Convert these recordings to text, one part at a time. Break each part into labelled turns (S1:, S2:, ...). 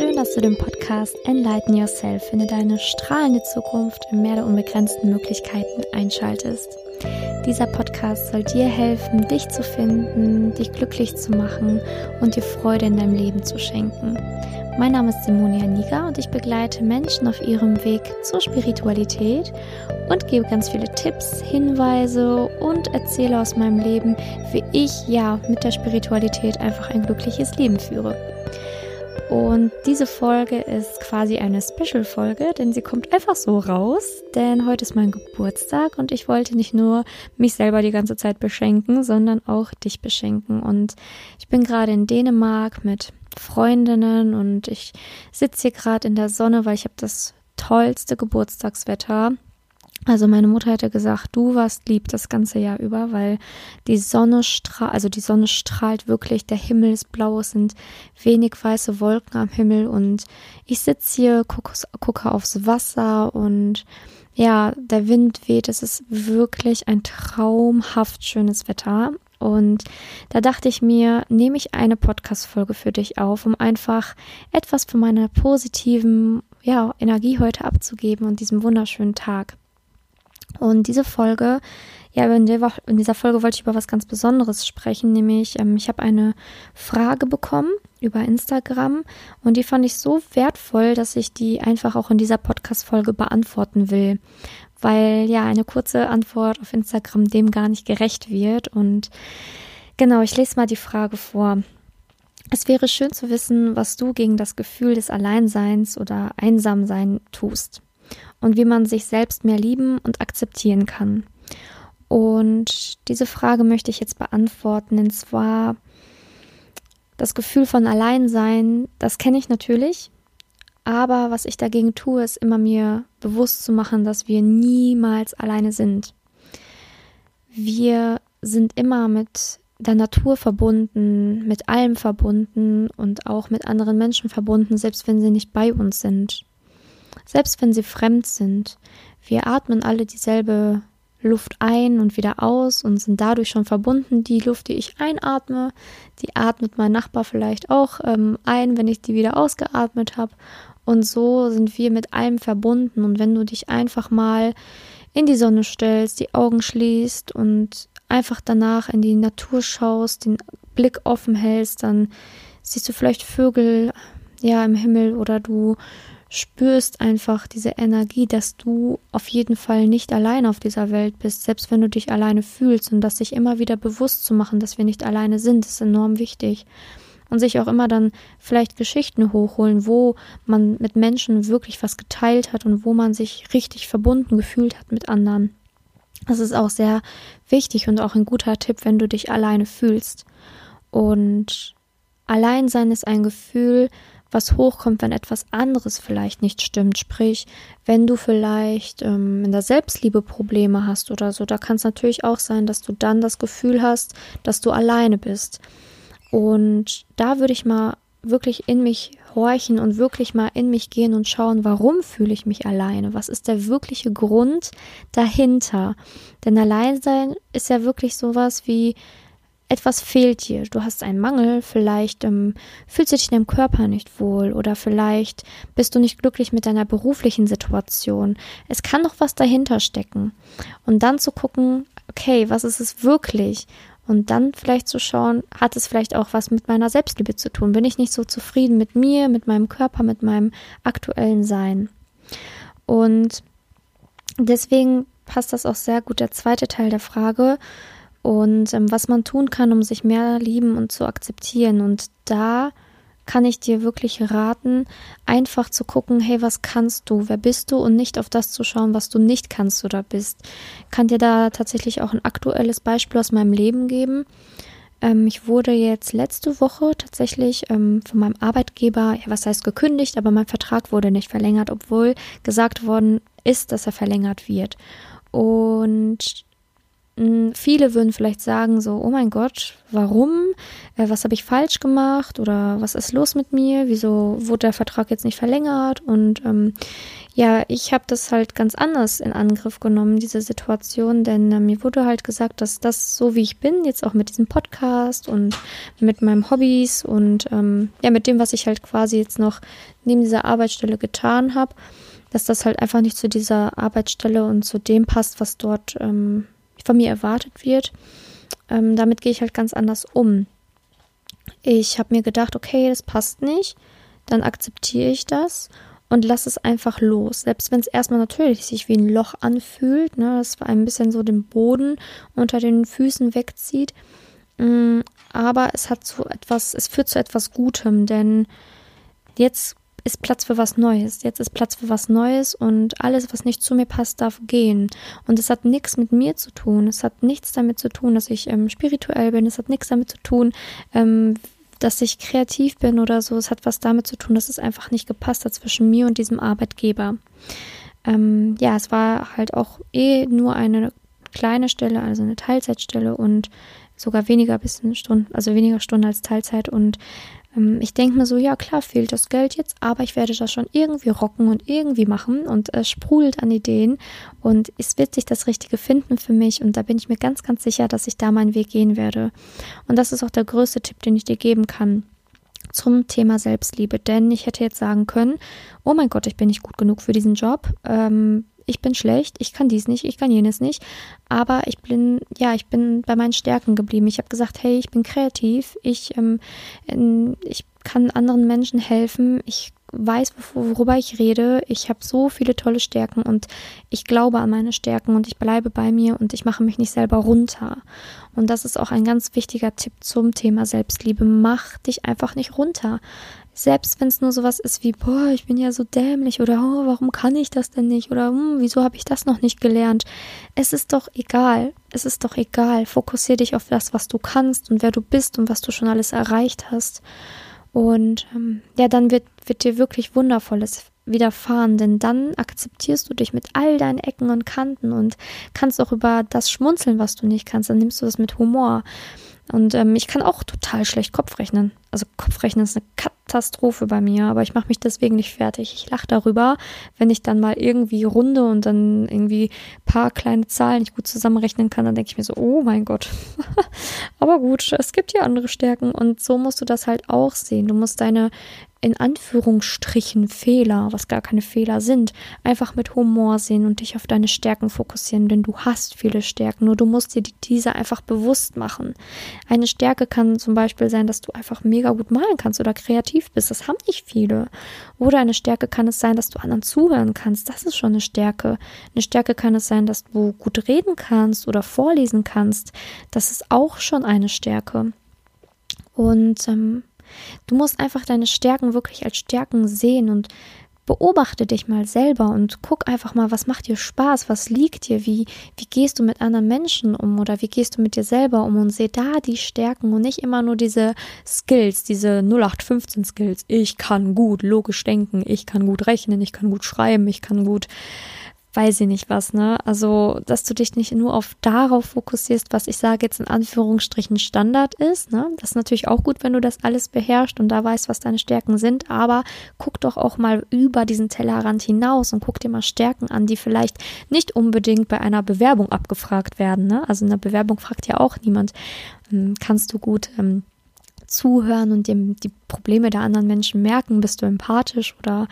S1: Schön, dass du den Podcast Enlighten Yourself, finde deine strahlende Zukunft im Meer der unbegrenzten Möglichkeiten einschaltest. Dieser Podcast soll dir helfen, dich zu finden, dich glücklich zu machen und dir Freude in deinem Leben zu schenken. Mein Name ist Simonia Niga und ich begleite Menschen auf ihrem Weg zur Spiritualität und gebe ganz viele Tipps, Hinweise und erzähle aus meinem Leben, wie ich ja mit der Spiritualität einfach ein glückliches Leben führe. Und diese Folge ist quasi eine Special-Folge, denn sie kommt einfach so raus, denn heute ist mein Geburtstag und ich wollte nicht nur mich selber die ganze Zeit beschenken, sondern auch dich beschenken. Und ich bin gerade in Dänemark mit Freundinnen und ich sitze hier gerade in der Sonne, weil ich habe das tollste Geburtstagswetter. Also meine Mutter hätte gesagt, du warst lieb das ganze Jahr über, weil die Sonne strahlt, also die Sonne strahlt wirklich, der Himmel ist blau, es sind wenig weiße Wolken am Himmel und ich sitze hier, gucke, aufs Wasser und ja, der Wind weht, es ist wirklich ein traumhaft schönes Wetter. Und da dachte ich mir, nehme ich eine Podcast-Folge für dich auf, um einfach etwas von meiner positiven ja, Energie heute abzugeben und diesem wunderschönen Tag. Und diese Folge, ja, in, der, in dieser Folge wollte ich über was ganz Besonderes sprechen, nämlich ähm, ich habe eine Frage bekommen über Instagram und die fand ich so wertvoll, dass ich die einfach auch in dieser Podcast-Folge beantworten will, weil ja eine kurze Antwort auf Instagram dem gar nicht gerecht wird. Und genau, ich lese mal die Frage vor. Es wäre schön zu wissen, was du gegen das Gefühl des Alleinseins oder Einsamsein tust und wie man sich selbst mehr lieben und akzeptieren kann. Und diese Frage möchte ich jetzt beantworten. Und zwar das Gefühl von Alleinsein, das kenne ich natürlich. Aber was ich dagegen tue, ist immer mir bewusst zu machen, dass wir niemals alleine sind. Wir sind immer mit der Natur verbunden, mit allem verbunden und auch mit anderen Menschen verbunden, selbst wenn sie nicht bei uns sind selbst wenn sie fremd sind. Wir atmen alle dieselbe Luft ein und wieder aus und sind dadurch schon verbunden. Die Luft, die ich einatme, die atmet mein Nachbar vielleicht auch ähm, ein, wenn ich die wieder ausgeatmet habe. Und so sind wir mit allem verbunden. Und wenn du dich einfach mal in die Sonne stellst, die Augen schließt und einfach danach in die Natur schaust, den Blick offen hältst, dann siehst du vielleicht Vögel ja im Himmel oder du spürst einfach diese Energie, dass du auf jeden Fall nicht alleine auf dieser Welt bist, selbst wenn du dich alleine fühlst und das sich immer wieder bewusst zu machen, dass wir nicht alleine sind, ist enorm wichtig. Und sich auch immer dann vielleicht Geschichten hochholen, wo man mit Menschen wirklich was geteilt hat und wo man sich richtig verbunden gefühlt hat mit anderen. Das ist auch sehr wichtig und auch ein guter Tipp, wenn du dich alleine fühlst. Und Alleinsein ist ein Gefühl, was hochkommt, wenn etwas anderes vielleicht nicht stimmt. Sprich, wenn du vielleicht ähm, in der Selbstliebe Probleme hast oder so, da kann es natürlich auch sein, dass du dann das Gefühl hast, dass du alleine bist. Und da würde ich mal wirklich in mich horchen und wirklich mal in mich gehen und schauen, warum fühle ich mich alleine? Was ist der wirkliche Grund dahinter? Denn Alleinsein ist ja wirklich sowas wie etwas fehlt dir, du hast einen Mangel, vielleicht ähm, fühlst du dich in deinem Körper nicht wohl oder vielleicht bist du nicht glücklich mit deiner beruflichen Situation. Es kann doch was dahinter stecken. Und dann zu gucken, okay, was ist es wirklich? Und dann vielleicht zu schauen, hat es vielleicht auch was mit meiner Selbstliebe zu tun? Bin ich nicht so zufrieden mit mir, mit meinem Körper, mit meinem aktuellen Sein? Und deswegen passt das auch sehr gut der zweite Teil der Frage und ähm, was man tun kann, um sich mehr lieben und zu akzeptieren. Und da kann ich dir wirklich raten, einfach zu gucken, hey, was kannst du, wer bist du und nicht auf das zu schauen, was du nicht kannst oder bist. Kann dir da tatsächlich auch ein aktuelles Beispiel aus meinem Leben geben. Ähm, ich wurde jetzt letzte Woche tatsächlich ähm, von meinem Arbeitgeber, ja, was heißt gekündigt, aber mein Vertrag wurde nicht verlängert, obwohl gesagt worden ist, dass er verlängert wird. Und viele würden vielleicht sagen so, oh mein Gott, warum? Äh, was habe ich falsch gemacht? Oder was ist los mit mir? Wieso wurde der Vertrag jetzt nicht verlängert? Und ähm, ja, ich habe das halt ganz anders in Angriff genommen, diese Situation, denn äh, mir wurde halt gesagt, dass das so wie ich bin, jetzt auch mit diesem Podcast und mit meinen Hobbys und ähm, ja, mit dem, was ich halt quasi jetzt noch neben dieser Arbeitsstelle getan habe, dass das halt einfach nicht zu dieser Arbeitsstelle und zu dem passt, was dort ähm, von mir erwartet wird. Ähm, damit gehe ich halt ganz anders um. Ich habe mir gedacht, okay, das passt nicht, dann akzeptiere ich das und lass es einfach los. Selbst wenn es erstmal natürlich sich wie ein Loch anfühlt, ne, das ein bisschen so den Boden unter den Füßen wegzieht. Mm, aber es hat so etwas, es führt zu etwas Gutem, denn jetzt ist Platz für was Neues. Jetzt ist Platz für was Neues und alles, was nicht zu mir passt, darf gehen. Und es hat nichts mit mir zu tun. Es hat nichts damit zu tun, dass ich ähm, spirituell bin. Es hat nichts damit zu tun, ähm, dass ich kreativ bin oder so. Es hat was damit zu tun, dass es einfach nicht gepasst hat zwischen mir und diesem Arbeitgeber. Ähm, ja, es war halt auch eh nur eine kleine Stelle, also eine Teilzeitstelle und sogar weniger bis Stunden, also weniger Stunden als Teilzeit und ich denke mir so, ja klar fehlt das Geld jetzt, aber ich werde das schon irgendwie rocken und irgendwie machen und es sprudelt an Ideen und es wird sich das Richtige finden für mich und da bin ich mir ganz, ganz sicher, dass ich da meinen Weg gehen werde. Und das ist auch der größte Tipp, den ich dir geben kann zum Thema Selbstliebe, denn ich hätte jetzt sagen können, oh mein Gott, ich bin nicht gut genug für diesen Job. Ähm, ich bin schlecht, ich kann dies nicht, ich kann jenes nicht. Aber ich bin, ja, ich bin bei meinen Stärken geblieben. Ich habe gesagt, hey, ich bin kreativ, ich, ähm, ich kann anderen Menschen helfen, ich weiß, worüber ich rede. Ich habe so viele tolle Stärken und ich glaube an meine Stärken und ich bleibe bei mir und ich mache mich nicht selber runter. Und das ist auch ein ganz wichtiger Tipp zum Thema Selbstliebe. Mach dich einfach nicht runter. Selbst wenn es nur sowas ist wie, boah, ich bin ja so dämlich oder oh, warum kann ich das denn nicht oder hm, wieso habe ich das noch nicht gelernt? Es ist doch egal. Es ist doch egal. Fokussier dich auf das, was du kannst und wer du bist und was du schon alles erreicht hast. Und ähm, ja, dann wird, wird dir wirklich Wundervolles widerfahren, denn dann akzeptierst du dich mit all deinen Ecken und Kanten und kannst auch über das schmunzeln, was du nicht kannst. Dann nimmst du das mit Humor. Und ähm, ich kann auch total schlecht Kopf rechnen. Also Kopfrechnen ist eine Katastrophe bei mir, aber ich mache mich deswegen nicht fertig. Ich lache darüber, wenn ich dann mal irgendwie runde und dann irgendwie paar kleine Zahlen nicht gut zusammenrechnen kann, dann denke ich mir so, oh mein Gott. aber gut, es gibt ja andere Stärken und so musst du das halt auch sehen. Du musst deine in Anführungsstrichen Fehler, was gar keine Fehler sind, einfach mit Humor sehen und dich auf deine Stärken fokussieren, denn du hast viele Stärken, nur du musst dir diese einfach bewusst machen. Eine Stärke kann zum Beispiel sein, dass du einfach mega gut malen kannst oder kreativ bist, das haben nicht viele. Oder eine Stärke kann es sein, dass du anderen zuhören kannst, das ist schon eine Stärke. Eine Stärke kann es sein, dass du gut reden kannst oder vorlesen kannst, das ist auch schon eine Stärke. Und ähm, Du musst einfach deine Stärken wirklich als Stärken sehen und beobachte dich mal selber und guck einfach mal, was macht dir Spaß, was liegt dir, wie, wie gehst du mit anderen Menschen um oder wie gehst du mit dir selber um und seh da die Stärken und nicht immer nur diese Skills, diese 0815 Skills. Ich kann gut logisch denken, ich kann gut rechnen, ich kann gut schreiben, ich kann gut weiß ich nicht was, ne? Also, dass du dich nicht nur auf darauf fokussierst, was ich sage jetzt in Anführungsstrichen Standard ist, ne? Das ist natürlich auch gut, wenn du das alles beherrschst und da weißt, was deine Stärken sind, aber guck doch auch mal über diesen Tellerrand hinaus und guck dir mal Stärken an, die vielleicht nicht unbedingt bei einer Bewerbung abgefragt werden, ne? Also in einer Bewerbung fragt ja auch niemand, hm, kannst du gut ähm, zuhören und dem die Probleme der anderen Menschen merken. Bist du empathisch oder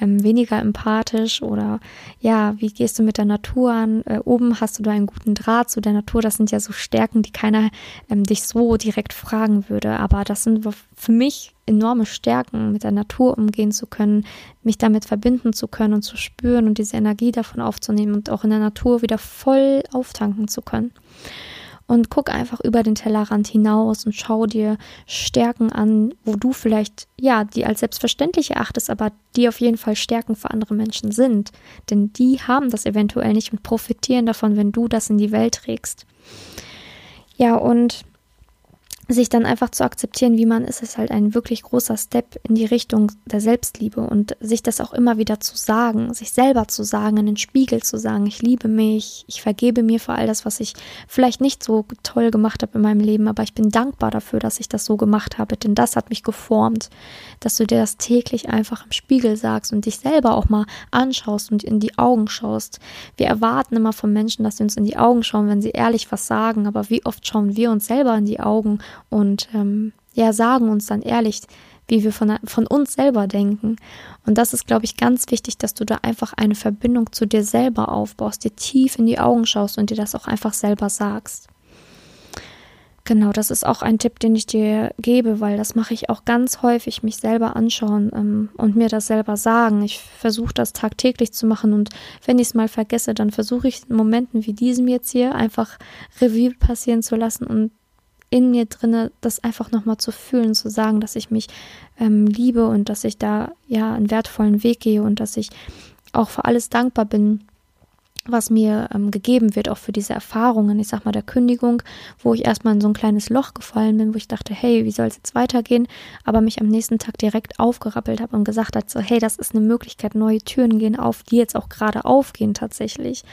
S1: ähm, weniger empathisch oder ja, wie gehst du mit der Natur an? Äh, oben hast du da einen guten Draht zu der Natur. Das sind ja so Stärken, die keiner ähm, dich so direkt fragen würde. Aber das sind für mich enorme Stärken, mit der Natur umgehen zu können, mich damit verbinden zu können und zu spüren und diese Energie davon aufzunehmen und auch in der Natur wieder voll auftanken zu können und guck einfach über den Tellerrand hinaus und schau dir Stärken an, wo du vielleicht, ja, die als selbstverständlich erachtest, aber die auf jeden Fall Stärken für andere Menschen sind. Denn die haben das eventuell nicht und profitieren davon, wenn du das in die Welt trägst. Ja, und sich dann einfach zu akzeptieren, wie man ist, ist halt ein wirklich großer Step in die Richtung der Selbstliebe und sich das auch immer wieder zu sagen, sich selber zu sagen, in den Spiegel zu sagen, ich liebe mich, ich vergebe mir für all das, was ich vielleicht nicht so toll gemacht habe in meinem Leben, aber ich bin dankbar dafür, dass ich das so gemacht habe, denn das hat mich geformt, dass du dir das täglich einfach im Spiegel sagst und dich selber auch mal anschaust und in die Augen schaust. Wir erwarten immer von Menschen, dass sie uns in die Augen schauen, wenn sie ehrlich was sagen, aber wie oft schauen wir uns selber in die Augen und ähm, ja, sagen uns dann ehrlich, wie wir von, von uns selber denken. Und das ist, glaube ich, ganz wichtig, dass du da einfach eine Verbindung zu dir selber aufbaust, dir tief in die Augen schaust und dir das auch einfach selber sagst. Genau, das ist auch ein Tipp, den ich dir gebe, weil das mache ich auch ganz häufig, mich selber anschauen ähm, und mir das selber sagen. Ich versuche das tagtäglich zu machen und wenn ich es mal vergesse, dann versuche ich in Momenten wie diesem jetzt hier einfach Revue passieren zu lassen und in mir drinne, das einfach nochmal zu fühlen, zu sagen, dass ich mich ähm, liebe und dass ich da ja einen wertvollen Weg gehe und dass ich auch für alles dankbar bin, was mir ähm, gegeben wird, auch für diese Erfahrungen, ich sag mal der Kündigung, wo ich erstmal in so ein kleines Loch gefallen bin, wo ich dachte, hey, wie soll es jetzt weitergehen, aber mich am nächsten Tag direkt aufgerappelt habe und gesagt hat, so, hey, das ist eine Möglichkeit, neue Türen gehen auf, die jetzt auch gerade aufgehen tatsächlich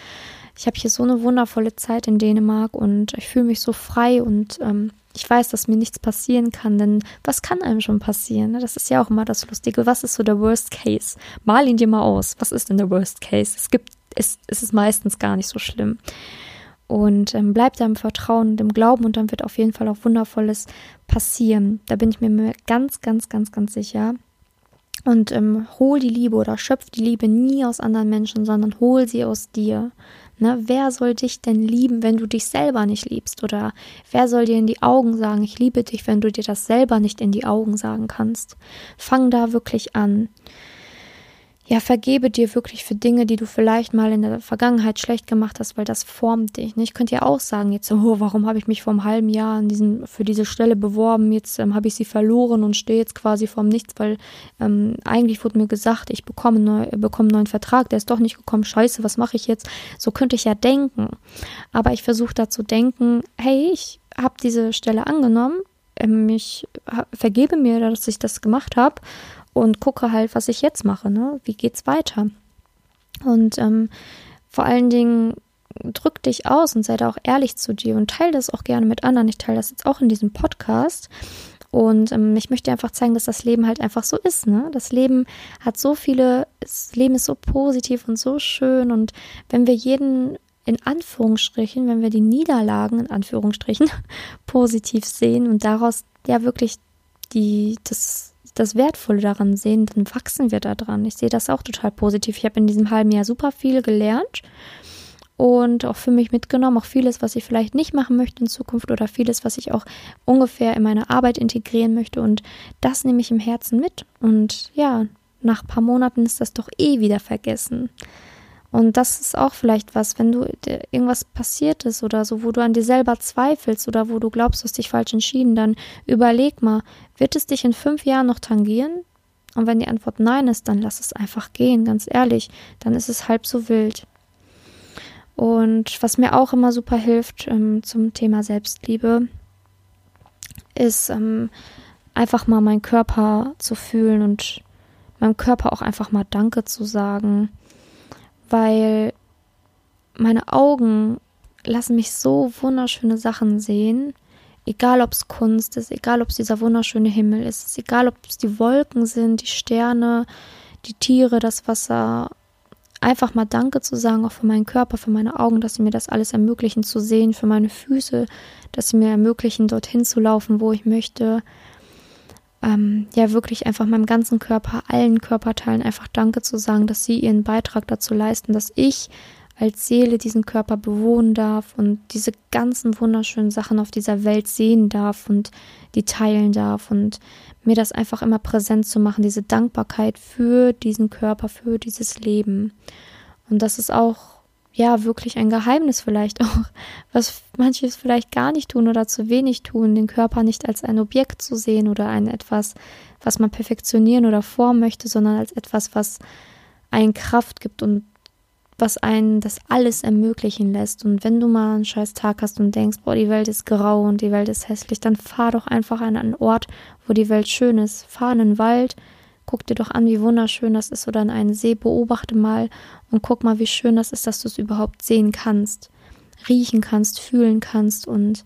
S1: ich habe hier so eine wundervolle Zeit in Dänemark und ich fühle mich so frei und ähm, ich weiß, dass mir nichts passieren kann, denn was kann einem schon passieren? Ne? Das ist ja auch immer das Lustige. Was ist so der Worst Case? Mal ihn dir mal aus. Was ist denn der Worst Case? Es gibt, es, es ist meistens gar nicht so schlimm. Und ähm, bleib da im Vertrauen und im Glauben und dann wird auf jeden Fall auch Wundervolles passieren. Da bin ich mir ganz, ganz, ganz, ganz sicher. Und ähm, hol die Liebe oder schöpf die Liebe nie aus anderen Menschen, sondern hol sie aus dir. Ne, wer soll dich denn lieben, wenn du dich selber nicht liebst? Oder wer soll dir in die Augen sagen, ich liebe dich, wenn du dir das selber nicht in die Augen sagen kannst? Fang da wirklich an ja, vergebe dir wirklich für Dinge, die du vielleicht mal in der Vergangenheit schlecht gemacht hast, weil das formt dich. Ne? Ich könnte ja auch sagen, jetzt, oh, warum habe ich mich vor einem halben Jahr diesen, für diese Stelle beworben, jetzt ähm, habe ich sie verloren und stehe jetzt quasi vorm Nichts, weil ähm, eigentlich wurde mir gesagt, ich bekomme, neu, bekomme einen neuen Vertrag, der ist doch nicht gekommen, scheiße, was mache ich jetzt? So könnte ich ja denken. Aber ich versuche da zu denken, hey, ich habe diese Stelle angenommen, ähm, ich vergebe mir, dass ich das gemacht habe und gucke halt, was ich jetzt mache, ne? Wie geht's weiter? Und ähm, vor allen Dingen drück dich aus und sei da auch ehrlich zu dir und teile das auch gerne mit anderen. Ich teile das jetzt auch in diesem Podcast. Und ähm, ich möchte einfach zeigen, dass das Leben halt einfach so ist. Ne? Das Leben hat so viele, das Leben ist so positiv und so schön. Und wenn wir jeden in Anführungsstrichen, wenn wir die Niederlagen in Anführungsstrichen positiv sehen und daraus ja wirklich die, das das Wertvolle daran sehen, dann wachsen wir daran. Ich sehe das auch total positiv. Ich habe in diesem halben Jahr super viel gelernt und auch für mich mitgenommen, auch vieles, was ich vielleicht nicht machen möchte in Zukunft oder vieles, was ich auch ungefähr in meine Arbeit integrieren möchte und das nehme ich im Herzen mit und ja, nach ein paar Monaten ist das doch eh wieder vergessen. Und das ist auch vielleicht was, wenn du irgendwas passiert ist oder so, wo du an dir selber zweifelst oder wo du glaubst, du hast dich falsch entschieden, dann überleg mal, wird es dich in fünf Jahren noch tangieren? Und wenn die Antwort nein ist, dann lass es einfach gehen, ganz ehrlich. Dann ist es halb so wild. Und was mir auch immer super hilft ähm, zum Thema Selbstliebe, ist ähm, einfach mal meinen Körper zu fühlen und meinem Körper auch einfach mal Danke zu sagen weil meine Augen lassen mich so wunderschöne Sachen sehen. Egal ob es Kunst ist, egal ob es dieser wunderschöne Himmel ist, egal ob es die Wolken sind, die Sterne, die Tiere, das Wasser. Einfach mal Danke zu sagen, auch für meinen Körper, für meine Augen, dass sie mir das alles ermöglichen zu sehen, für meine Füße, dass sie mir ermöglichen, dorthin zu laufen, wo ich möchte ähm, ja wirklich einfach meinem ganzen Körper, allen Körperteilen einfach Danke zu sagen, dass sie ihren Beitrag dazu leisten, dass ich als Seele diesen Körper bewohnen darf und diese ganzen wunderschönen Sachen auf dieser Welt sehen darf und die teilen darf und mir das einfach immer präsent zu machen, diese Dankbarkeit für diesen Körper, für dieses Leben. Und das ist auch ja wirklich ein Geheimnis vielleicht auch, was manche vielleicht gar nicht tun oder zu wenig tun, den Körper nicht als ein Objekt zu sehen oder ein etwas, was man perfektionieren oder formen möchte, sondern als etwas, was einen Kraft gibt und was einen das alles ermöglichen lässt. Und wenn du mal einen scheiß Tag hast und denkst, boah, die Welt ist grau und die Welt ist hässlich, dann fahr doch einfach an einen Ort, wo die Welt schön ist. Fahr in den Wald, guck dir doch an, wie wunderschön das ist oder an einen See, beobachte mal und guck mal, wie schön das ist, dass du es überhaupt sehen kannst, riechen kannst, fühlen kannst und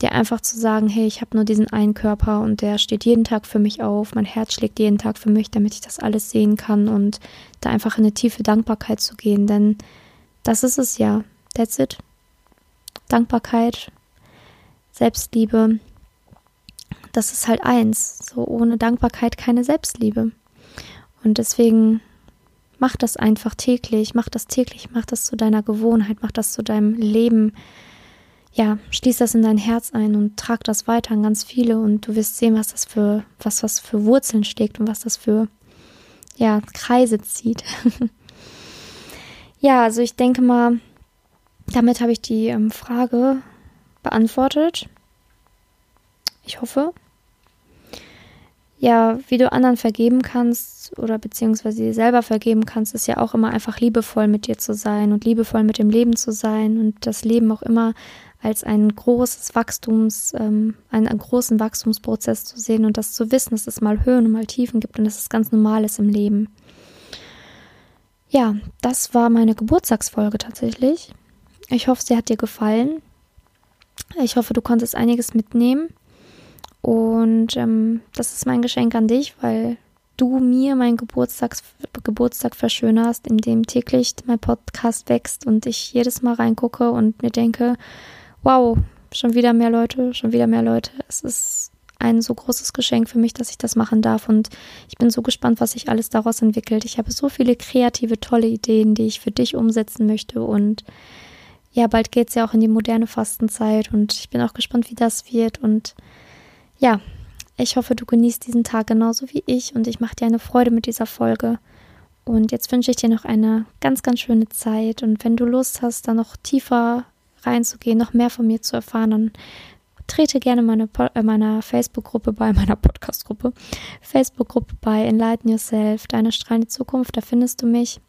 S1: dir einfach zu sagen, hey, ich habe nur diesen einen Körper und der steht jeden Tag für mich auf, mein Herz schlägt jeden Tag für mich, damit ich das alles sehen kann und da einfach in eine tiefe Dankbarkeit zu gehen, denn das ist es ja. That's it. Dankbarkeit, Selbstliebe, das ist halt eins. So ohne Dankbarkeit keine Selbstliebe. Und deswegen mach das einfach täglich, mach das täglich, mach das zu deiner Gewohnheit, mach das zu deinem Leben ja, schließ das in dein Herz ein und trag das weiter an ganz viele und du wirst sehen, was das für, was, was für Wurzeln schlägt und was das für, ja, Kreise zieht. ja, also ich denke mal, damit habe ich die ähm, Frage beantwortet. Ich hoffe. Ja, wie du anderen vergeben kannst oder beziehungsweise dir selber vergeben kannst, ist ja auch immer einfach liebevoll mit dir zu sein und liebevoll mit dem Leben zu sein und das Leben auch immer als ein großes Wachstums, ähm, einen, einen, großen Wachstumsprozess zu sehen und das zu wissen, dass es mal Höhen und mal Tiefen gibt und dass es ganz normal ist im Leben. Ja, das war meine Geburtstagsfolge tatsächlich. Ich hoffe, sie hat dir gefallen. Ich hoffe, du konntest einiges mitnehmen. Und ähm, das ist mein Geschenk an dich, weil du mir meinen Geburtstag, Geburtstag verschönerst, indem täglich mein Podcast wächst und ich jedes Mal reingucke und mir denke, wow, schon wieder mehr Leute, schon wieder mehr Leute. Es ist ein so großes Geschenk für mich, dass ich das machen darf und ich bin so gespannt, was sich alles daraus entwickelt. Ich habe so viele kreative, tolle Ideen, die ich für dich umsetzen möchte und ja, bald geht es ja auch in die moderne Fastenzeit und ich bin auch gespannt, wie das wird und ja, ich hoffe, du genießt diesen Tag genauso wie ich und ich mache dir eine Freude mit dieser Folge. Und jetzt wünsche ich dir noch eine ganz, ganz schöne Zeit. Und wenn du Lust hast, da noch tiefer reinzugehen, noch mehr von mir zu erfahren, dann trete gerne meine, äh, meiner Facebook-Gruppe bei, meiner Podcast-Gruppe, Facebook-Gruppe bei Enlighten Yourself, deine strahlende Zukunft, da findest du mich.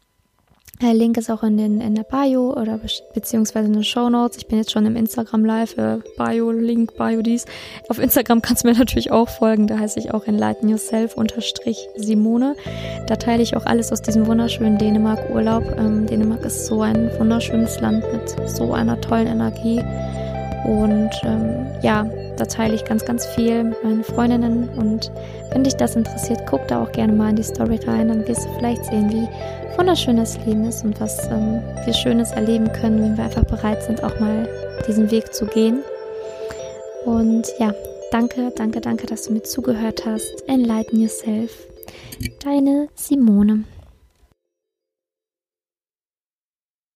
S1: Der Link ist auch in, den, in der Bio oder beziehungsweise in den Show Notes. Ich bin jetzt schon im Instagram Live, äh, Bio, Link, Bio dies. Auf Instagram kannst du mir natürlich auch folgen. Da heiße ich auch Enlighten Yourself unterstrich Simone. Da teile ich auch alles aus diesem wunderschönen Dänemark-Urlaub. Ähm, Dänemark ist so ein wunderschönes Land mit so einer tollen Energie. Und ähm, ja, da teile ich ganz, ganz viel mit meinen Freundinnen. Und wenn dich das interessiert, guck da auch gerne mal in die Story rein. Dann wirst du vielleicht sehen, wie wunderschön das Leben ist und was ähm, wir Schönes erleben können, wenn wir einfach bereit sind, auch mal diesen Weg zu gehen. Und ja, danke, danke, danke, dass du mir zugehört hast. Enlighten yourself. Deine Simone.